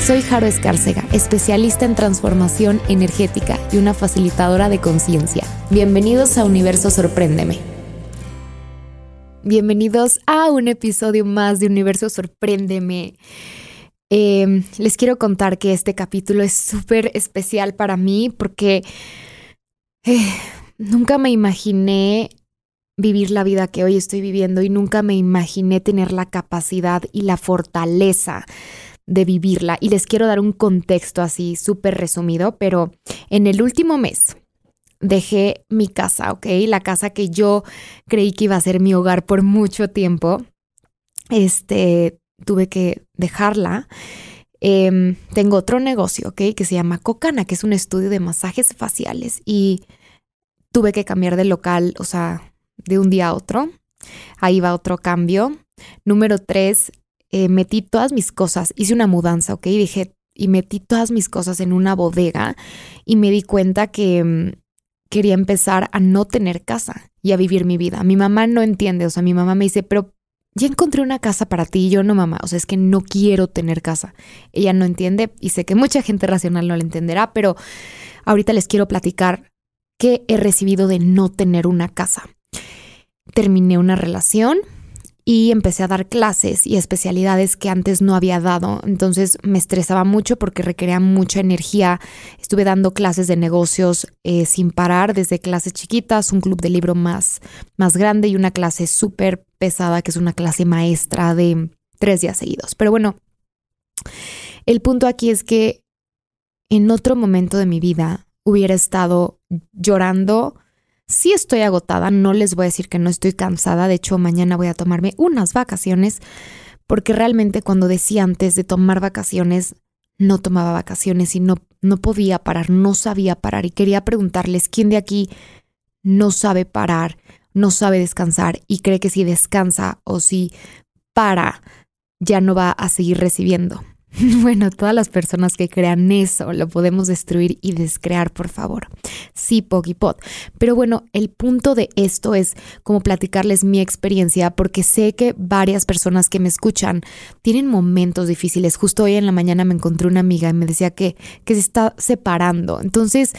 Soy Jaro Escárcega, especialista en transformación energética y una facilitadora de conciencia. Bienvenidos a Universo Sorpréndeme. Bienvenidos a un episodio más de Universo Sorpréndeme. Em, les quiero contar que este capítulo es súper especial para mí porque eh, nunca me imaginé vivir la vida que hoy estoy viviendo y nunca me imaginé tener la capacidad y la fortaleza de vivirla. Y les quiero dar un contexto así súper resumido, pero en el último mes dejé mi casa, ¿ok? La casa que yo creí que iba a ser mi hogar por mucho tiempo. Este, tuve que dejarla. Em, tengo otro negocio, ¿ok? Que se llama Cocana, que es un estudio de masajes faciales. Y tuve que cambiar de local, o sea, de un día a otro. Ahí va otro cambio. Número tres, eh, metí todas mis cosas, hice una mudanza, ¿ok? Dije, y metí todas mis cosas en una bodega y me di cuenta que mm, quería empezar a no tener casa y a vivir mi vida. Mi mamá no entiende, o sea, mi mamá me dice, pero ya encontré una casa para ti y yo no, mamá, o sea, es que no quiero tener casa. Ella no entiende y sé que mucha gente racional no la entenderá, pero ahorita les quiero platicar qué he recibido de no tener una casa. Terminé una relación y empecé a dar clases y especialidades que antes no había dado. Entonces me estresaba mucho porque requería mucha energía. Estuve dando clases de negocios eh, sin parar, desde clases chiquitas, un club de libro más, más grande y una clase súper pesada, que es una clase maestra de tres días seguidos. Pero bueno, el punto aquí es que en otro momento de mi vida hubiera estado llorando. Sí estoy agotada, no les voy a decir que no estoy cansada, de hecho mañana voy a tomarme unas vacaciones, porque realmente cuando decía antes de tomar vacaciones, no tomaba vacaciones y no, no podía parar, no sabía parar y quería preguntarles quién de aquí no sabe parar, no sabe descansar y cree que si descansa o si para, ya no va a seguir recibiendo. Bueno, todas las personas que crean eso lo podemos destruir y descrear, por favor. Sí, Pogipod. Pero bueno, el punto de esto es como platicarles mi experiencia, porque sé que varias personas que me escuchan tienen momentos difíciles. Justo hoy en la mañana me encontré una amiga y me decía que, que se está separando. Entonces,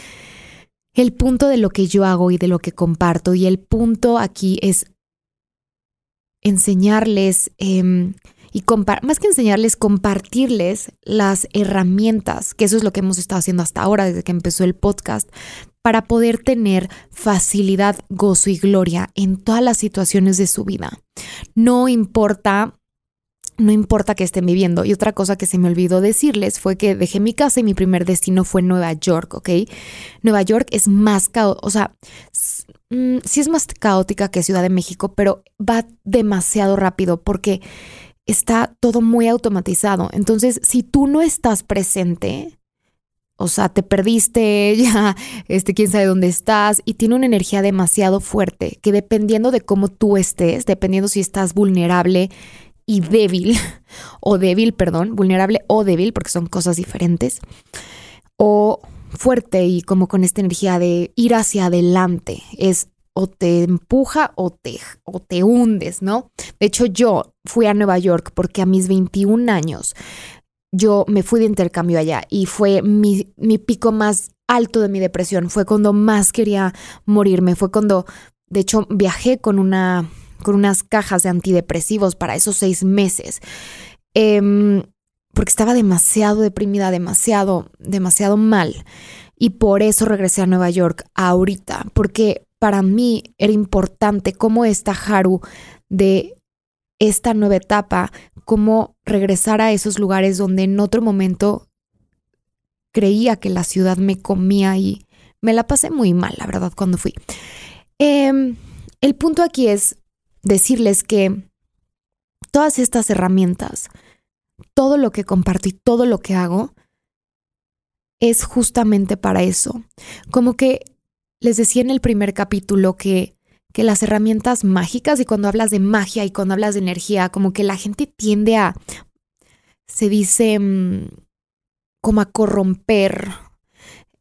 el punto de lo que yo hago y de lo que comparto, y el punto aquí es enseñarles. Eh, y más que enseñarles, compartirles las herramientas, que eso es lo que hemos estado haciendo hasta ahora desde que empezó el podcast, para poder tener facilidad, gozo y gloria en todas las situaciones de su vida. No importa no importa que estén viviendo. Y otra cosa que se me olvidó decirles fue que dejé mi casa y mi primer destino fue Nueva York, ¿ok? Nueva York es más caótica, o sea, mm, sí es más caótica que Ciudad de México, pero va demasiado rápido porque está todo muy automatizado. Entonces, si tú no estás presente, o sea, te perdiste, ya, este, quién sabe dónde estás, y tiene una energía demasiado fuerte, que dependiendo de cómo tú estés, dependiendo si estás vulnerable y débil, o débil, perdón, vulnerable o débil, porque son cosas diferentes, o fuerte y como con esta energía de ir hacia adelante, es o te empuja o te, o te hundes, ¿no? De hecho, yo fui a Nueva York porque a mis 21 años yo me fui de intercambio allá y fue mi, pico más alto de mi depresión, fue cuando más quería morirme, fue cuando, de hecho, viajé con, una, con unas cajas de antidepresivos para esos seis meses. Em, porque estaba demasiado deprimida, demasiado, demasiado mal. Y por eso regresé a Nueva York ahorita, porque para mí era importante cómo esta Haru de esta nueva etapa, cómo regresar a esos lugares donde en otro momento creía que la ciudad me comía y me la pasé muy mal, la verdad, cuando fui. Em, el punto aquí es decirles que todas estas herramientas, todo lo que comparto y todo lo que hago, es justamente para eso. Como que les decía en el primer capítulo que, que las herramientas mágicas y cuando hablas de magia y cuando hablas de energía, como que la gente tiende a, se dice, mm, como a corromper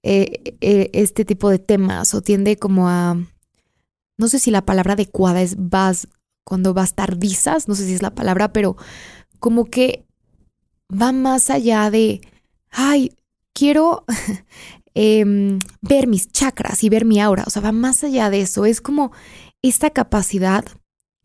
eh, eh, este tipo de temas o tiende como a, no sé si la palabra adecuada es vas, cuando bastardizas, no sé si es la palabra, pero como que va más allá de, ay, quiero em, ver mis chakras y ver mi aura, o sea, va más allá de eso, es como esta capacidad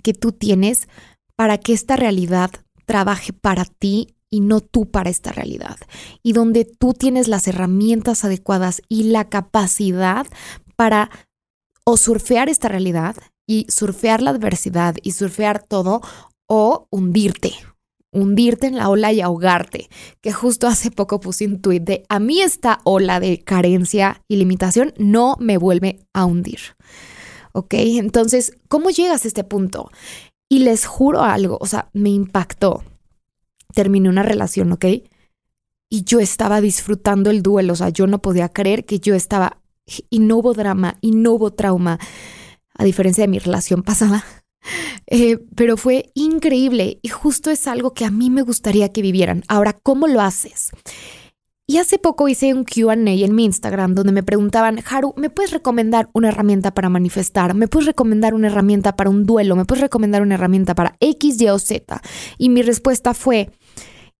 que tú tienes para que esta realidad trabaje para ti y no tú para esta realidad. Y donde tú tienes las herramientas adecuadas y la capacidad para o surfear esta realidad y surfear la adversidad y surfear todo o hundirte, hundirte en la ola y ahogarte, que justo hace poco puse un tweet de a mí esta ola de carencia y limitación no me vuelve a hundir. ¿Ok? Entonces, ¿cómo llegas a este punto? Y les juro algo, o sea, me impactó. Terminé una relación, ¿ok? Y yo estaba disfrutando el duelo, o sea, yo no podía creer que yo estaba, y no hubo drama, y no hubo trauma, a diferencia de mi relación pasada. Eh, pero fue increíble y justo es algo que a mí me gustaría que vivieran. Ahora, ¿cómo lo haces? Y hace poco hice un QA en mi Instagram donde me preguntaban, Haru, ¿me puedes recomendar una herramienta para manifestar? ¿Me puedes recomendar una herramienta para un duelo? ¿Me puedes recomendar una herramienta para X, Y o Z? Y mi respuesta fue,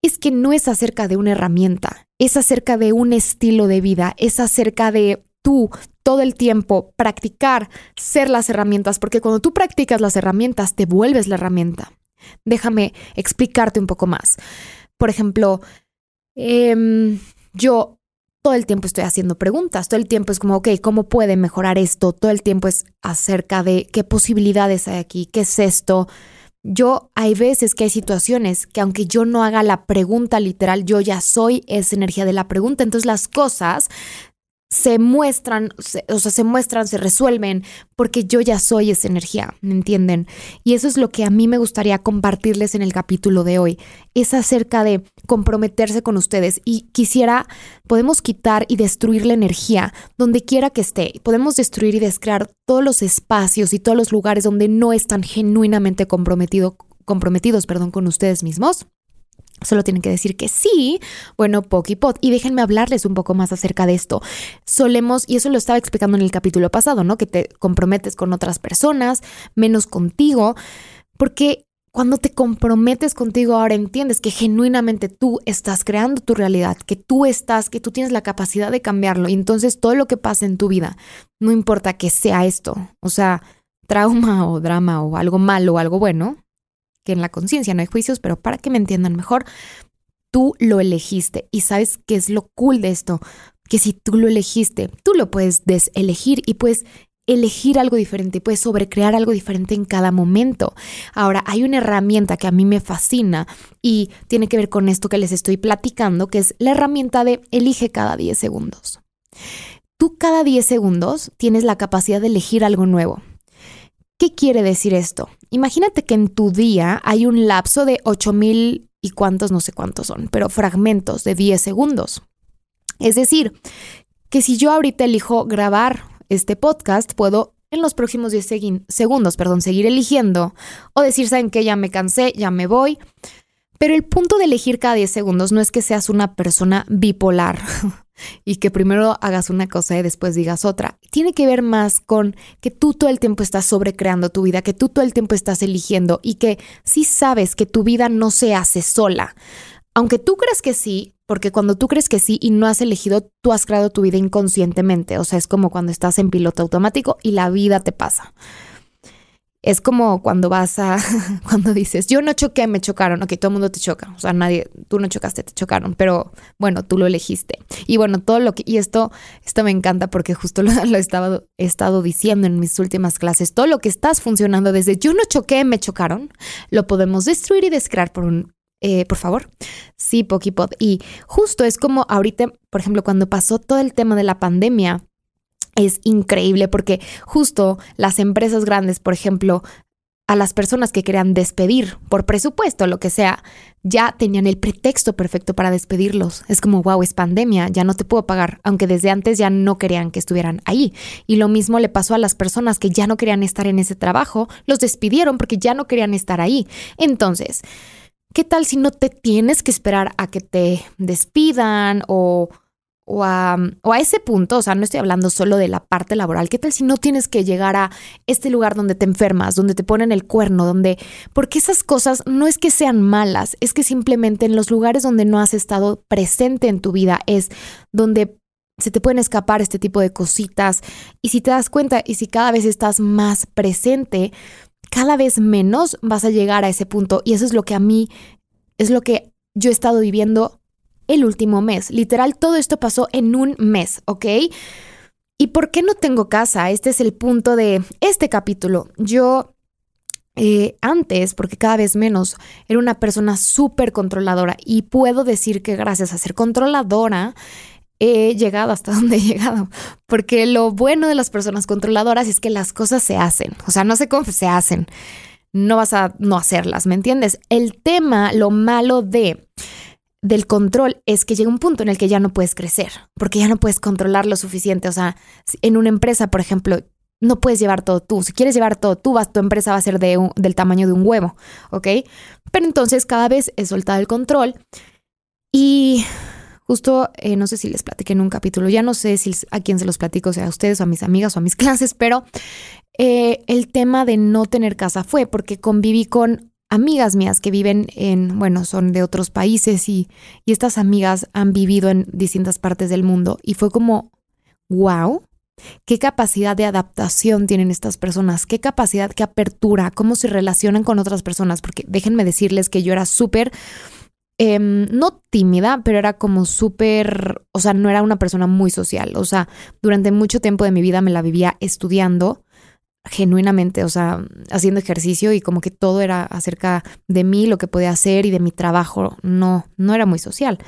es que no es acerca de una herramienta, es acerca de un estilo de vida, es acerca de tú todo el tiempo practicar ser las herramientas, porque cuando tú practicas las herramientas, te vuelves la herramienta. Déjame explicarte un poco más. Por ejemplo, eh, yo todo el tiempo estoy haciendo preguntas, todo el tiempo es como, ok, ¿cómo puede mejorar esto? Todo el tiempo es acerca de qué posibilidades hay aquí, qué es esto. Yo hay veces que hay situaciones que aunque yo no haga la pregunta literal, yo ya soy esa energía de la pregunta. Entonces las cosas se muestran, o sea, se muestran, se resuelven, porque yo ya soy esa energía, ¿me entienden? Y eso es lo que a mí me gustaría compartirles en el capítulo de hoy. Es acerca de comprometerse con ustedes y quisiera, podemos quitar y destruir la energía donde quiera que esté. Podemos destruir y descrear todos los espacios y todos los lugares donde no están genuinamente comprometido, comprometidos perdón, con ustedes mismos. Solo tienen que decir que sí, bueno, Pokipot. Y déjenme hablarles un poco más acerca de esto. Solemos, y eso lo estaba explicando en el capítulo pasado, ¿no? Que te comprometes con otras personas, menos contigo, porque cuando te comprometes contigo ahora entiendes que genuinamente tú estás creando tu realidad, que tú estás, que tú tienes la capacidad de cambiarlo. Y entonces todo lo que pasa en tu vida, no importa que sea esto, o sea, trauma o drama o algo malo o algo bueno, que en la conciencia no hay juicios, pero para que me entiendan mejor, tú lo elegiste y sabes qué es lo cool de esto, que si tú lo elegiste, tú lo puedes deselegir y puedes elegir algo diferente, puedes sobrecrear algo diferente en cada momento. Ahora, hay una herramienta que a mí me fascina y tiene que ver con esto que les estoy platicando, que es la herramienta de elige cada 10 segundos. Tú cada 10 segundos tienes la capacidad de elegir algo nuevo. ¿Qué quiere decir esto? Imagínate que en tu día hay un lapso de 8000 y cuántos, no sé cuántos son, pero fragmentos de 10 segundos. Es decir, que si yo ahorita elijo grabar este podcast, puedo en los próximos 10 segundos, perdón, seguir eligiendo o decir, ¿saben qué? Ya me cansé, ya me voy. Pero el punto de elegir cada 10 segundos no es que seas una persona bipolar y que primero hagas una cosa y después digas otra. Tiene que ver más con que tú todo el tiempo estás sobrecreando tu vida, que tú todo el tiempo estás eligiendo y que sí sabes que tu vida no se hace sola. Aunque tú crees que sí, porque cuando tú crees que sí y no has elegido, tú has creado tu vida inconscientemente. O sea, es como cuando estás en piloto automático y la vida te pasa. Es como cuando vas a, cuando dices, yo no choqué, me chocaron, ok, todo el mundo te choca, o sea, nadie, tú no chocaste, te chocaron, pero bueno, tú lo elegiste. Y bueno, todo lo que, y esto, esto me encanta porque justo lo, he, estado, he estado diciendo en mis últimas clases, todo lo que estás funcionando desde yo no choqué, me chocaron, lo podemos destruir y descrear por un, eh, por favor. Sí, Pokipod. Y justo es como ahorita, por ejemplo, cuando pasó todo el tema de la pandemia, es increíble porque justo las empresas grandes, por ejemplo, a las personas que querían despedir por presupuesto, lo que sea, ya tenían el pretexto perfecto para despedirlos. Es como, wow, es pandemia, ya no te puedo pagar, aunque desde antes ya no querían que estuvieran ahí. Y lo mismo le pasó a las personas que ya no querían estar en ese trabajo, los despidieron porque ya no querían estar ahí. Entonces, ¿qué tal si no te tienes que esperar a que te despidan o o a, o a, ese punto, o sea, no estoy hablando solo de la parte laboral, ¿qué tal si no tienes que llegar a este lugar donde te enfermas, donde te ponen el cuerno, donde, porque esas cosas no es que sean malas, es que simplemente en los lugares donde no has estado presente en tu vida es donde se te pueden escapar este tipo de cositas. Y si te das cuenta y si cada vez estás más presente, cada vez menos vas a llegar a ese punto. Y eso es lo que a mí, es lo que yo he estado viviendo el último mes. Literal, todo esto pasó en un mes, ¿ok? ¿Y por qué no tengo casa? Este es el punto de este capítulo. Yo eh, antes, porque cada vez menos, era una persona súper controladora y puedo decir que gracias a ser controladora he llegado hasta donde he llegado, porque lo bueno de las personas controladoras es que las cosas se hacen, o sea, no cómo se hacen, no vas a no hacerlas, ¿me entiendes? El tema, lo malo de del control es que llega un punto en el que ya no puedes crecer, porque ya no puedes controlar lo suficiente. O sea, en una empresa, por ejemplo, no puedes llevar todo tú. Si quieres llevar todo tú, vas, tu empresa va a ser de del tamaño de un huevo, ¿ok? Pero entonces cada vez he soltado el control y justo, eh, no sé si les platiqué en un capítulo, ya no sé si a quién se los platico, sea, a ustedes o a mis amigas o a mis clases, pero eh, el tema de no tener casa fue porque conviví con amigas mías que viven en, bueno, son de otros países y, y estas amigas han vivido en distintas partes del mundo y fue como, wow, qué capacidad de adaptación tienen estas personas, qué capacidad, qué apertura, cómo se relacionan con otras personas, porque déjenme decirles que yo era súper, em, no tímida, pero era como súper, o sea, no era una persona muy social, o sea, durante mucho tiempo de mi vida me la vivía estudiando genuinamente, o sea, haciendo ejercicio y como que todo era acerca de mí, lo que podía hacer y de mi trabajo, no, no era muy social.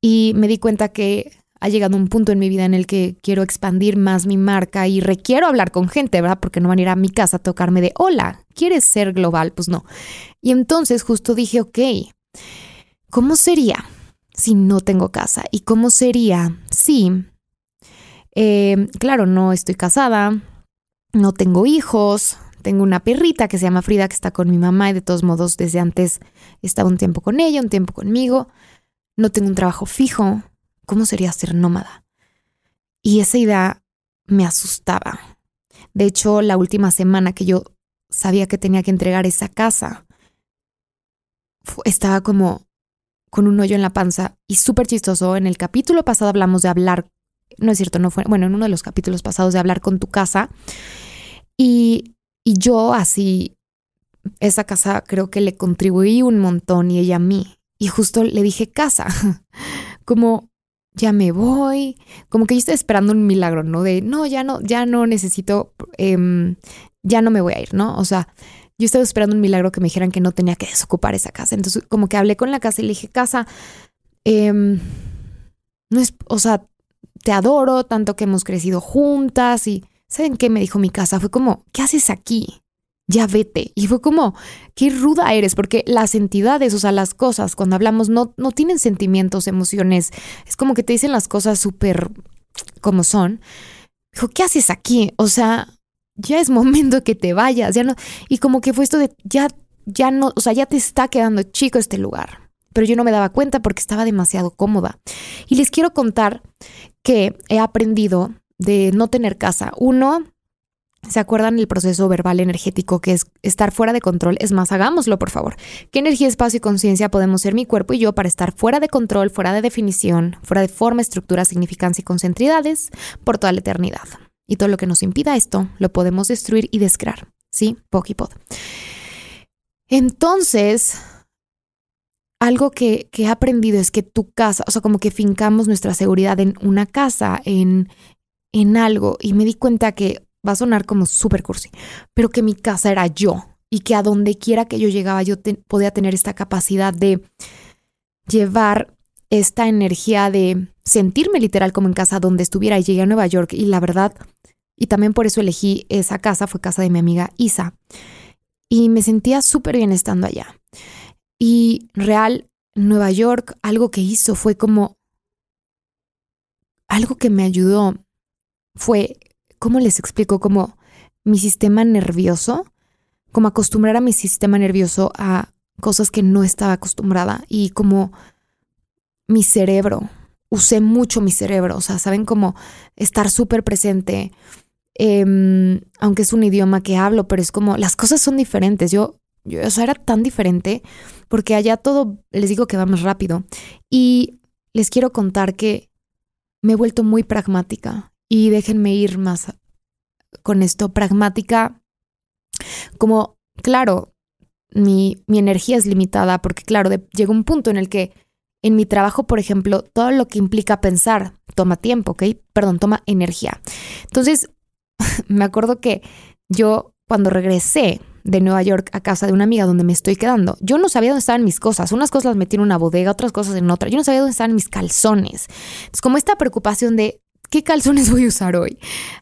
Y me di cuenta que ha llegado un punto en mi vida en el que quiero expandir más mi marca y requiero hablar con gente, ¿verdad? Porque no van a ir a mi casa a tocarme de, hola, ¿quieres ser global? Pues no. Y entonces justo dije, ok, ¿cómo sería si no tengo casa? ¿Y cómo sería si, eh, claro, no estoy casada, no tengo hijos, tengo una perrita que se llama Frida que está con mi mamá y de todos modos desde antes estaba un tiempo con ella, un tiempo conmigo. No tengo un trabajo fijo. ¿Cómo sería ser nómada? Y esa idea me asustaba. De hecho, la última semana que yo sabía que tenía que entregar esa casa, estaba como con un hoyo en la panza y súper chistoso. En el capítulo pasado hablamos de hablar, no es cierto, no fue, bueno, en uno de los capítulos pasados de hablar con tu casa y, y yo así, esa casa creo que le contribuí un montón y ella a mí. Y justo le dije casa, como ya me voy, como que yo estoy esperando un milagro, ¿no? De no, ya no, ya no necesito, eh, ya no me voy a ir, ¿no? O sea, yo estaba esperando un milagro que me dijeran que no tenía que desocupar esa casa. Entonces, como que hablé con la casa y le dije, casa, eh, no es, o sea, te adoro, tanto que hemos crecido juntas y ¿Saben qué me dijo mi casa? Fue como, ¿qué haces aquí? Ya vete. Y fue como, qué ruda eres, porque las entidades, o sea, las cosas, cuando hablamos, no, no tienen sentimientos, emociones. Es como que te dicen las cosas súper como son. Dijo, ¿qué haces aquí? O sea, ya es momento que te vayas. Ya no. Y como que fue esto de, ya, ya no, o sea, ya te está quedando chico este lugar. Pero yo no me daba cuenta porque estaba demasiado cómoda. Y les quiero contar que he aprendido de no tener casa. Uno, ¿Se acuerdan el proceso verbal energético que es estar fuera de control? Es más, hagámoslo, por favor. ¿Qué energía, espacio y conciencia podemos ser mi cuerpo y yo para estar fuera de control, fuera de definición, fuera de forma, estructura, significancia y concentridades por toda la eternidad? Y todo lo que nos impida esto lo podemos destruir y descrear. ¿Sí? Pokipod. Entonces, algo que, he aprendido es que tu casa, o sea, como que fincamos nuestra seguridad en una casa, en, en algo y me di cuenta que va a sonar como súper cursi, pero que mi casa era yo y que a donde quiera que yo llegaba yo podía tener esta capacidad de llevar esta energía de sentirme literal como en casa donde estuviera y llegué a Nueva York y la verdad, y también por eso elegí esa casa, fue casa de mi amiga Isa. y me sentía súper bien estando allá. Y real, Nueva York, algo que hizo fue como, algo que me ayudó fue, ¿cómo les explico? Como mi sistema nervioso, como acostumbrar a mi sistema nervioso a cosas que no estaba acostumbrada y como mi cerebro, usé mucho mi cerebro, o sea, saben cómo estar súper presente, em, aunque es un idioma que hablo, pero es como las cosas son diferentes. Yo, yo, o sea, era tan diferente porque allá todo, les digo que va más rápido. Y les quiero contar que me he vuelto muy pragmática y déjenme ir más con esto, pragmática, como, claro, mi, mi energía es limitada porque, claro, llega un punto en el que en mi trabajo, por ejemplo, todo lo que implica pensar toma tiempo, ¿ok? Perdón, toma energía. Entonces, me acuerdo que yo cuando regresé de Nueva York a casa de una amiga donde me estoy quedando, yo no sabía dónde estaban mis cosas. Unas cosas las metí en una bodega, otras cosas en otra. Yo no sabía dónde estaban mis calzones. Es como esta preocupación de qué calzones voy a usar hoy.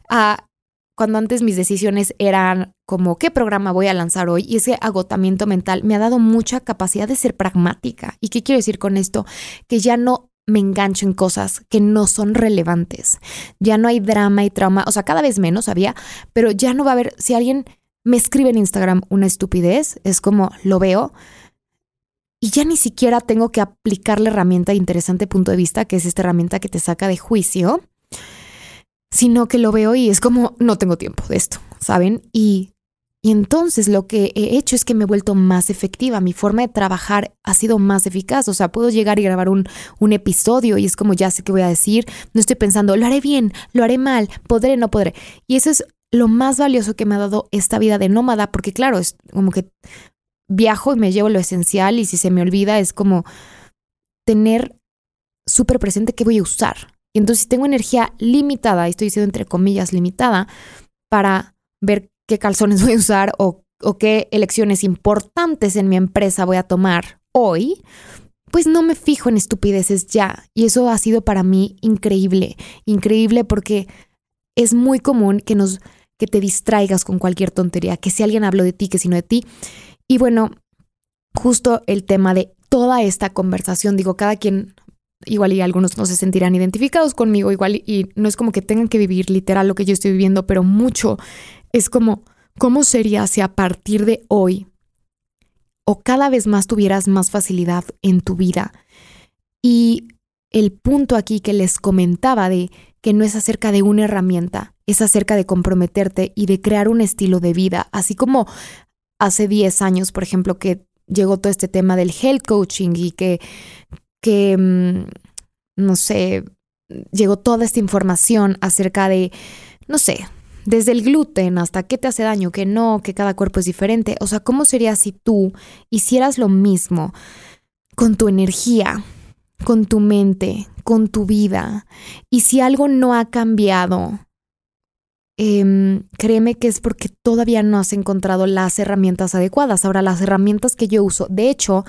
Ah, cuando antes mis decisiones eran como qué programa voy a lanzar hoy y ese agotamiento mental me ha dado mucha capacidad de ser pragmática. ¿Y qué quiero decir con esto? Que ya no me engancho en cosas que no son relevantes. Ya no hay drama y trauma, o sea, cada vez menos había, pero ya no va a haber, si alguien me escribe en Instagram una estupidez, es como lo veo y ya ni siquiera tengo que aplicar la herramienta interesante punto de vista, que es esta herramienta que te saca de juicio sino que lo veo y es como, no tengo tiempo de esto, ¿saben? Y, y entonces lo que he hecho es que me he vuelto más efectiva, mi forma de trabajar ha sido más eficaz, o sea, puedo llegar y grabar un, un episodio y es como, ya sé qué voy a decir, no estoy pensando, lo haré bien, lo haré mal, podré, no podré. Y eso es lo más valioso que me ha dado esta vida de nómada, porque claro, es como que viajo y me llevo lo esencial y si se me olvida es como tener súper presente qué voy a usar, y entonces si tengo energía limitada, y estoy diciendo entre comillas limitada, para ver qué calzones voy a usar o, qué elecciones importantes en mi empresa voy a tomar hoy, pues no me fijo en estupideces ya. Y eso ha sido para mí increíble, increíble porque es muy común que nos que te distraigas con cualquier tontería, que si alguien habló de ti, que si no de ti. Y bueno, justo el tema de toda esta conversación, digo, cada quien igual y algunos no se sentirán identificados conmigo, igual y no es como que tengan que vivir literal lo que yo estoy viviendo, pero mucho es como, ¿cómo sería si a partir de hoy o cada vez más tuvieras más facilidad en tu vida? Y el punto aquí que les comentaba de que no es acerca de una herramienta, es acerca de comprometerte y de crear un estilo de vida, así como hace 10 años, por ejemplo, que llegó todo este tema del health coaching y que que, mm, no sé, llegó toda esta información acerca de, no sé, desde el gluten hasta qué te hace daño, qué no, que cada cuerpo es diferente. O sea, ¿cómo sería si tú hicieras lo mismo con tu energía, con tu mente, con tu vida? Y si algo no ha cambiado, em, créeme que es porque todavía no has encontrado las herramientas adecuadas. Ahora, las herramientas que yo uso, de hecho,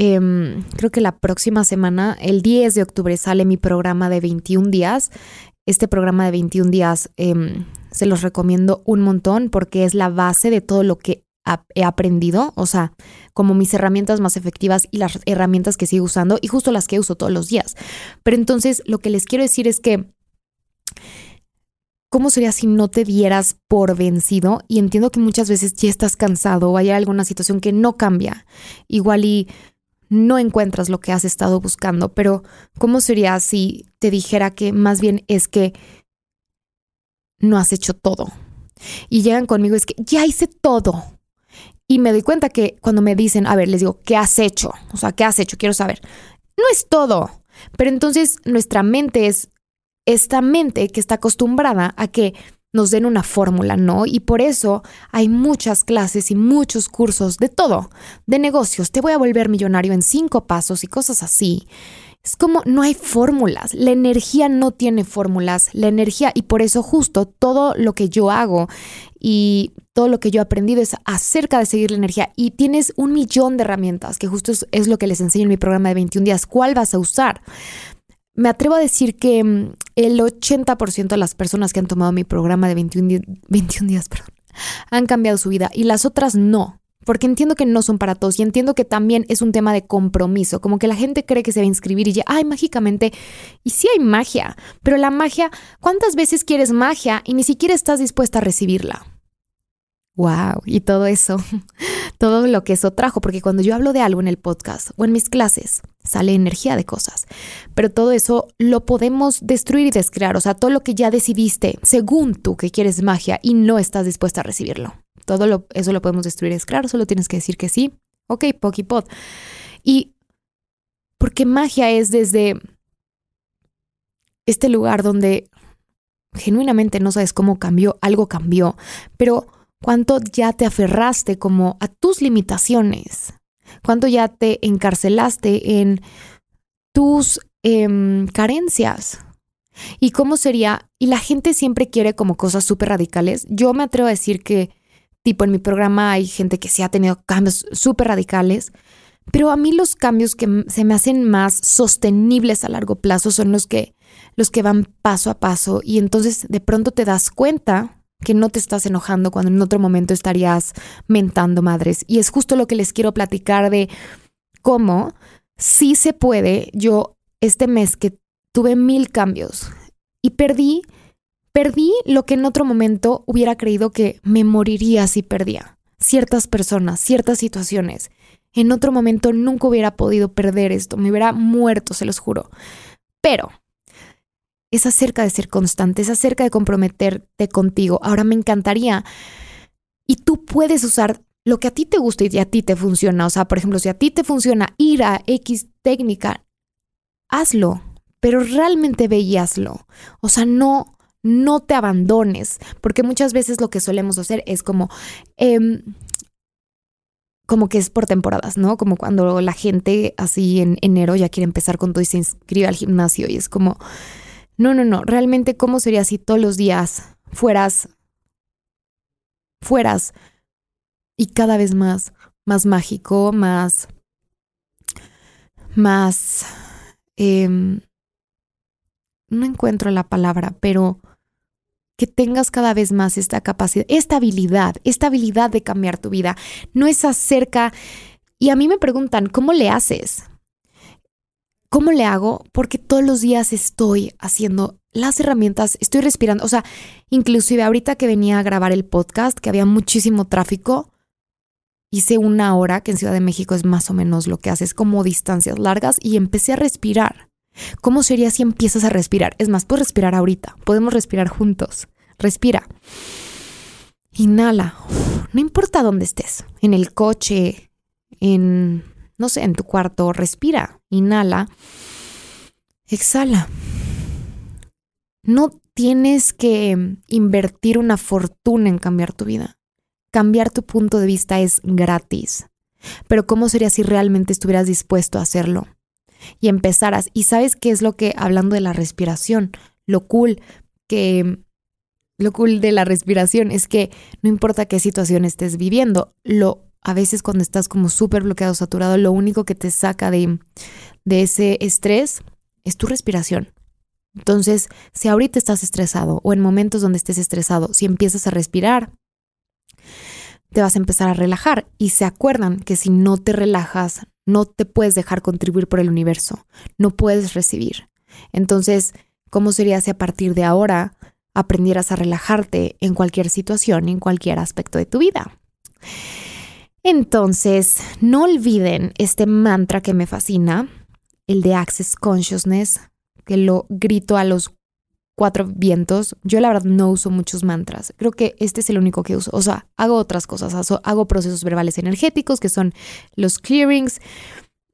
Em, creo que la próxima semana, el 10 de octubre, sale mi programa de 21 días. Este programa de 21 días em, se los recomiendo un montón porque es la base de todo lo que he aprendido, o sea, como mis herramientas más efectivas y las herramientas que sigo usando y justo las que uso todos los días. Pero entonces lo que les quiero decir es que, ¿cómo sería si no te dieras por vencido? Y entiendo que muchas veces ya estás cansado o hay alguna situación que no cambia. Igual y no encuentras lo que has estado buscando, pero ¿cómo sería si te dijera que más bien es que no has hecho todo? Y llegan conmigo, es que ya hice todo. Y me doy cuenta que cuando me dicen, a ver, les digo, ¿qué has hecho? O sea, ¿qué has hecho? Quiero saber. No es todo. Pero entonces nuestra mente es esta mente que está acostumbrada a que nos den una fórmula, ¿no? Y por eso hay muchas clases y muchos cursos de todo, de negocios. Te voy a volver millonario en cinco pasos y cosas así. Es como no hay fórmulas, la energía no tiene fórmulas, la energía y por eso justo todo lo que yo hago y todo lo que yo he aprendido es acerca de seguir la energía y tienes un millón de herramientas que justo es, es lo que les enseño en mi programa de 21 días, ¿cuál vas a usar? Me atrevo a decir que mm, el 80% de las personas que han tomado mi programa de 21, 21 días han cambiado su vida y las otras no. Porque entiendo que no son para todos y entiendo que también es un tema de compromiso, como que la gente cree que se va a inscribir y ya, ay, mágicamente. Y sí hay magia, pero la magia, ¿cuántas veces quieres magia y ni siquiera estás dispuesta a recibirla? Wow, y todo eso, todo lo que eso trajo, porque cuando yo hablo de algo en el podcast o en mis clases, sale energía de cosas, pero todo eso lo podemos destruir y descrear, o sea, todo lo que ya decidiste, según tú que quieres magia y no estás dispuesta a recibirlo, todo lo, eso lo podemos destruir y descrear, solo tienes que decir que sí, ok, Pokipod. Y porque magia es desde este lugar donde genuinamente no sabes cómo cambió, algo cambió, pero cuánto ya te aferraste como a tus limitaciones, cuánto ya te encarcelaste en tus em, carencias. ¿Y cómo sería? Y la gente siempre quiere como cosas súper radicales. Yo me atrevo a decir que, tipo, en mi programa hay gente que sí ha tenido cambios súper radicales, pero a mí los cambios que se me hacen más sostenibles a largo plazo son los que, los que van paso a paso y entonces de pronto te das cuenta que no te estás enojando cuando en otro momento estarías mentando madres. Y es justo lo que les quiero platicar de cómo sí se puede. Yo este mes que tuve mil cambios y perdí, perdí lo que en otro momento hubiera creído que me moriría si perdía. Ciertas personas, ciertas situaciones. En otro momento nunca hubiera podido perder esto, me hubiera muerto, se los juro. Pero es acerca de ser constante, es acerca de comprometerte contigo. Ahora me encantaría. Y tú puedes usar lo que a ti te gusta y a ti te funciona. O sea, por ejemplo, si a ti te funciona ir a X técnica, hazlo, pero realmente ve y hazlo. O sea, no, no te abandones, porque muchas veces lo que solemos hacer es como... Em, como que es por temporadas, ¿no? Como cuando la gente así en enero ya quiere empezar con todo y se inscribe al gimnasio y es como, no, no, no. Realmente, ¿cómo sería si todos los días fueras, fueras y cada vez más, más mágico, más, más, em, no encuentro la palabra, pero que tengas cada vez más esta capacidad, esta habilidad, esta habilidad de cambiar tu vida. No es acerca, y a mí me preguntan, ¿cómo le haces? ¿Cómo le hago? Porque todos los días estoy haciendo las herramientas, estoy respirando. O sea, inclusive ahorita que venía a grabar el podcast, que había muchísimo tráfico, hice una hora, que en Ciudad de México es más o menos lo que haces, como distancias largas, y empecé a respirar. ¿Cómo sería si empiezas a respirar? Es más, puedes respirar ahorita, podemos respirar juntos. Respira. Inhala. No importa dónde estés, en el coche, en no sé, en tu cuarto, respira, inhala, exhala. No tienes que invertir una fortuna en cambiar tu vida. Cambiar tu punto de vista es gratis. Pero ¿cómo sería si realmente estuvieras dispuesto a hacerlo? Y empezaras. Y sabes qué es lo que, hablando de la respiración, lo cool que... Lo cool de la respiración es que no importa qué situación estés viviendo, lo a veces cuando estás como súper bloqueado, saturado, lo único que te saca de, de ese estrés es tu respiración. Entonces, si ahorita estás estresado o en momentos donde estés estresado, si empiezas a respirar, te vas a empezar a relajar y se acuerdan que si no te relajas, no te puedes dejar contribuir por el universo, no puedes recibir. Entonces, ¿cómo sería si a partir de ahora aprendieras a relajarte en cualquier situación, en cualquier aspecto de tu vida? Entonces, no olviden este mantra que me fascina, el de Access Consciousness, que lo grito a los cuatro vientos. Yo la verdad no uso muchos mantras. Creo que este es el único que uso. O sea, hago otras cosas. Hago procesos verbales energéticos, que son los clearings.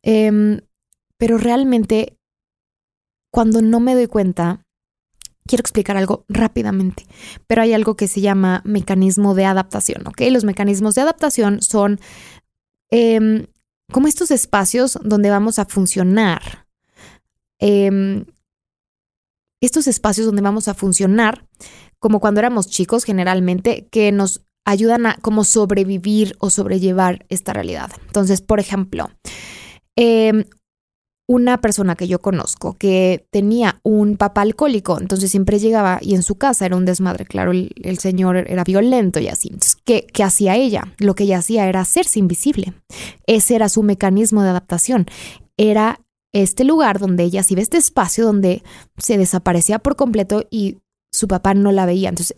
Em, pero realmente, cuando no me doy cuenta, quiero explicar algo rápidamente, pero hay algo que se llama mecanismo de adaptación, ¿ok? Los mecanismos de adaptación son em, como estos espacios donde vamos a funcionar. Em, estos espacios donde vamos a funcionar como cuando éramos chicos generalmente, que nos ayudan a como sobrevivir o sobrellevar esta realidad. Entonces, por ejemplo, em, una persona que yo conozco que tenía un papá alcohólico, entonces siempre llegaba y en su casa era un desmadre, claro, el, señor era violento y así. ¿qué, ¿qué, hacía ella? Lo que ella hacía era hacerse invisible. Ese era su mecanismo de adaptación. Era este lugar donde ella se iba este espacio donde se desaparecía por completo y su papá no la veía. Entonces,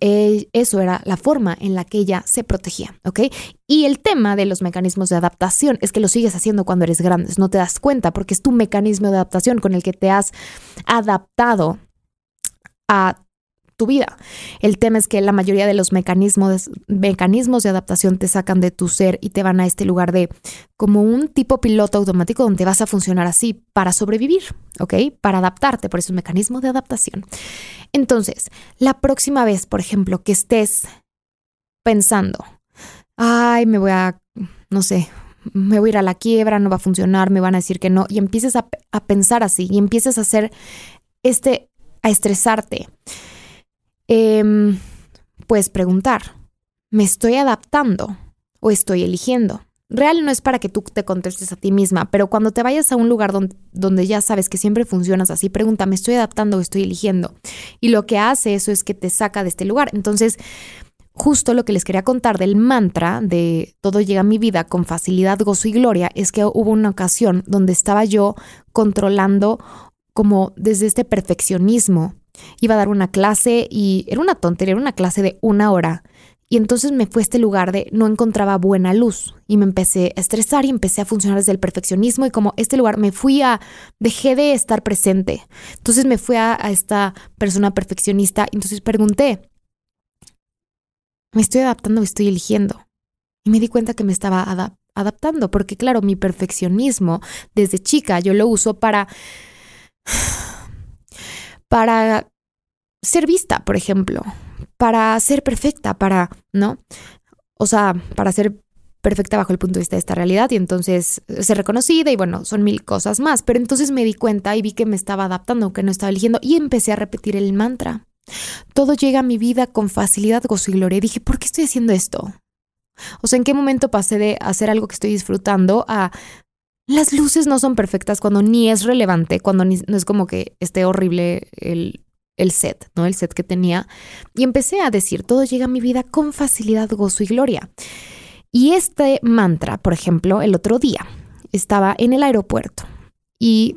eso era la forma en la que ella se protegía, ¿ok? Y el tema de los mecanismos de adaptación es que lo sigues haciendo cuando eres grande, no te das cuenta porque es tu mecanismo de adaptación con el que te has adaptado a tu vida. El tema es que la mayoría de los mecanismos, mecanismos de adaptación te sacan de tu ser y te van a este lugar de como un tipo piloto automático donde vas a funcionar así para sobrevivir, ¿ok? Para adaptarte, por eso es mecanismo de adaptación. Entonces, la próxima vez, por ejemplo, que estés pensando, ay, me voy a, no sé, me voy a ir a la quiebra, no va a funcionar, me van a decir que no, y empieces a, a pensar así y empieces a hacer este, a estresarte eh, puedes preguntar, ¿me estoy adaptando o estoy eligiendo? Real no es para que tú te contestes a ti misma, pero cuando te vayas a un lugar donde, donde, ya sabes que siempre funcionas así, pregunta, ¿me estoy adaptando o estoy eligiendo? Y lo que hace eso es que te saca de este lugar. Entonces, justo lo que les quería contar del mantra de todo llega a mi vida con facilidad, gozo y gloria, es que hubo una ocasión donde estaba yo controlando como desde este perfeccionismo Iba a dar una clase y era una tontería, era una clase de una hora. Y entonces me fue a este lugar de no encontraba buena luz y me empecé a estresar y empecé a funcionar desde el perfeccionismo y como este lugar me fui a, dejé de estar presente. Entonces me fui a, esta persona perfeccionista y entonces pregunté, ¿me estoy adaptando o estoy eligiendo? Y me di cuenta que me estaba adaptando porque claro, mi perfeccionismo desde chica yo lo uso para para ser vista, por ejemplo, para ser perfecta, para, ¿no? O sea, para ser perfecta bajo el punto de vista de esta realidad y entonces ser reconocida y bueno, son mil cosas más, pero entonces me di cuenta y vi que me estaba adaptando, que no estaba eligiendo y empecé a repetir el mantra. Todo llega a mi vida con facilidad, gozo y gloria. Dije, ¿por qué estoy haciendo esto? O sea, ¿en qué momento pasé de hacer algo que estoy disfrutando a las luces no son perfectas cuando ni es relevante, cuando no es como que esté horrible el, el set, ¿no? El set que tenía. Y empecé a decir, todo llega a mi vida con facilidad, gozo y gloria. Y este mantra, por ejemplo, el otro día estaba en el aeropuerto y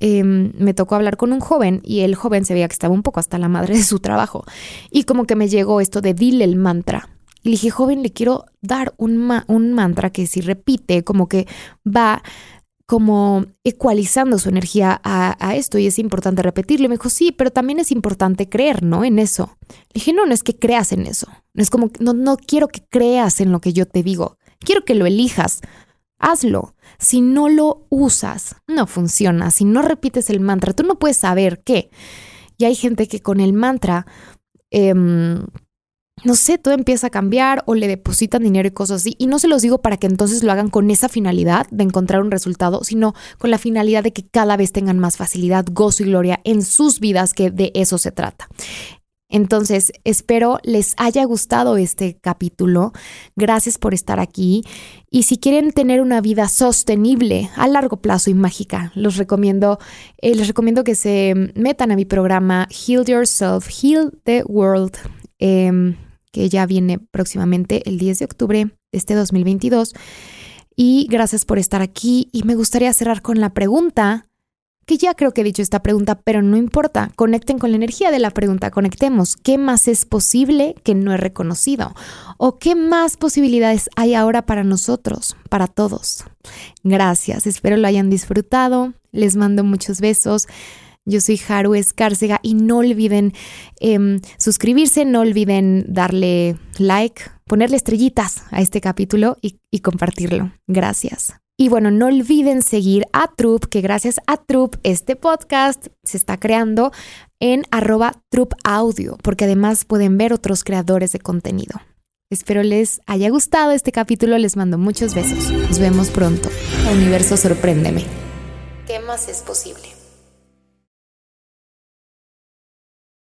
em, me tocó hablar con un joven y el joven se veía que estaba un poco hasta la madre de su trabajo. Y como que me llegó esto de dile el mantra. Y le dije, joven, le quiero dar un, un mantra que si repite, como que va como ecualizando su energía a, esto y es importante repetirlo. Y me dijo, sí, pero también es importante creer, ¿no? En eso. Le dije, no, no es que creas en eso. No es como, no, no quiero que creas en lo que yo te digo. Quiero que lo elijas. Hazlo. Si no lo usas, no funciona. Si no repites el mantra, tú no puedes saber qué. Y hay gente que con el mantra em, no sé, todo empieza a cambiar o le depositan dinero y cosas así. Y no se los digo para que entonces lo hagan con esa finalidad de encontrar un resultado, sino con la finalidad de que cada vez tengan más facilidad, gozo y gloria en sus vidas, que de eso se trata. Entonces, espero les haya gustado este capítulo. Gracias por estar aquí. Y si quieren tener una vida sostenible a largo plazo y mágica, los recomiendo, eh, les recomiendo que se metan a mi programa Heal Yourself, Heal the World. Em, que ya viene próximamente el 10 de octubre de este 2022. Y gracias por estar aquí. Y me gustaría cerrar con la pregunta, que ya creo que he dicho esta pregunta, pero no importa. Conecten con la energía de la pregunta, conectemos. ¿Qué más es posible que no he reconocido? ¿O qué más posibilidades hay ahora para nosotros, para todos? Gracias, espero lo hayan disfrutado. Les mando muchos besos. Yo soy Haru Escárcega y no olviden em, suscribirse, no olviden darle like, ponerle estrellitas a este capítulo y, y compartirlo. Gracias. Y bueno, no olviden seguir a Troop, que gracias a Troop este podcast se está creando en arroba Troop Audio, porque además pueden ver otros creadores de contenido. Espero les haya gustado este capítulo, les mando muchos besos. Nos vemos pronto. Universo, sorpréndeme. ¿Qué más es posible?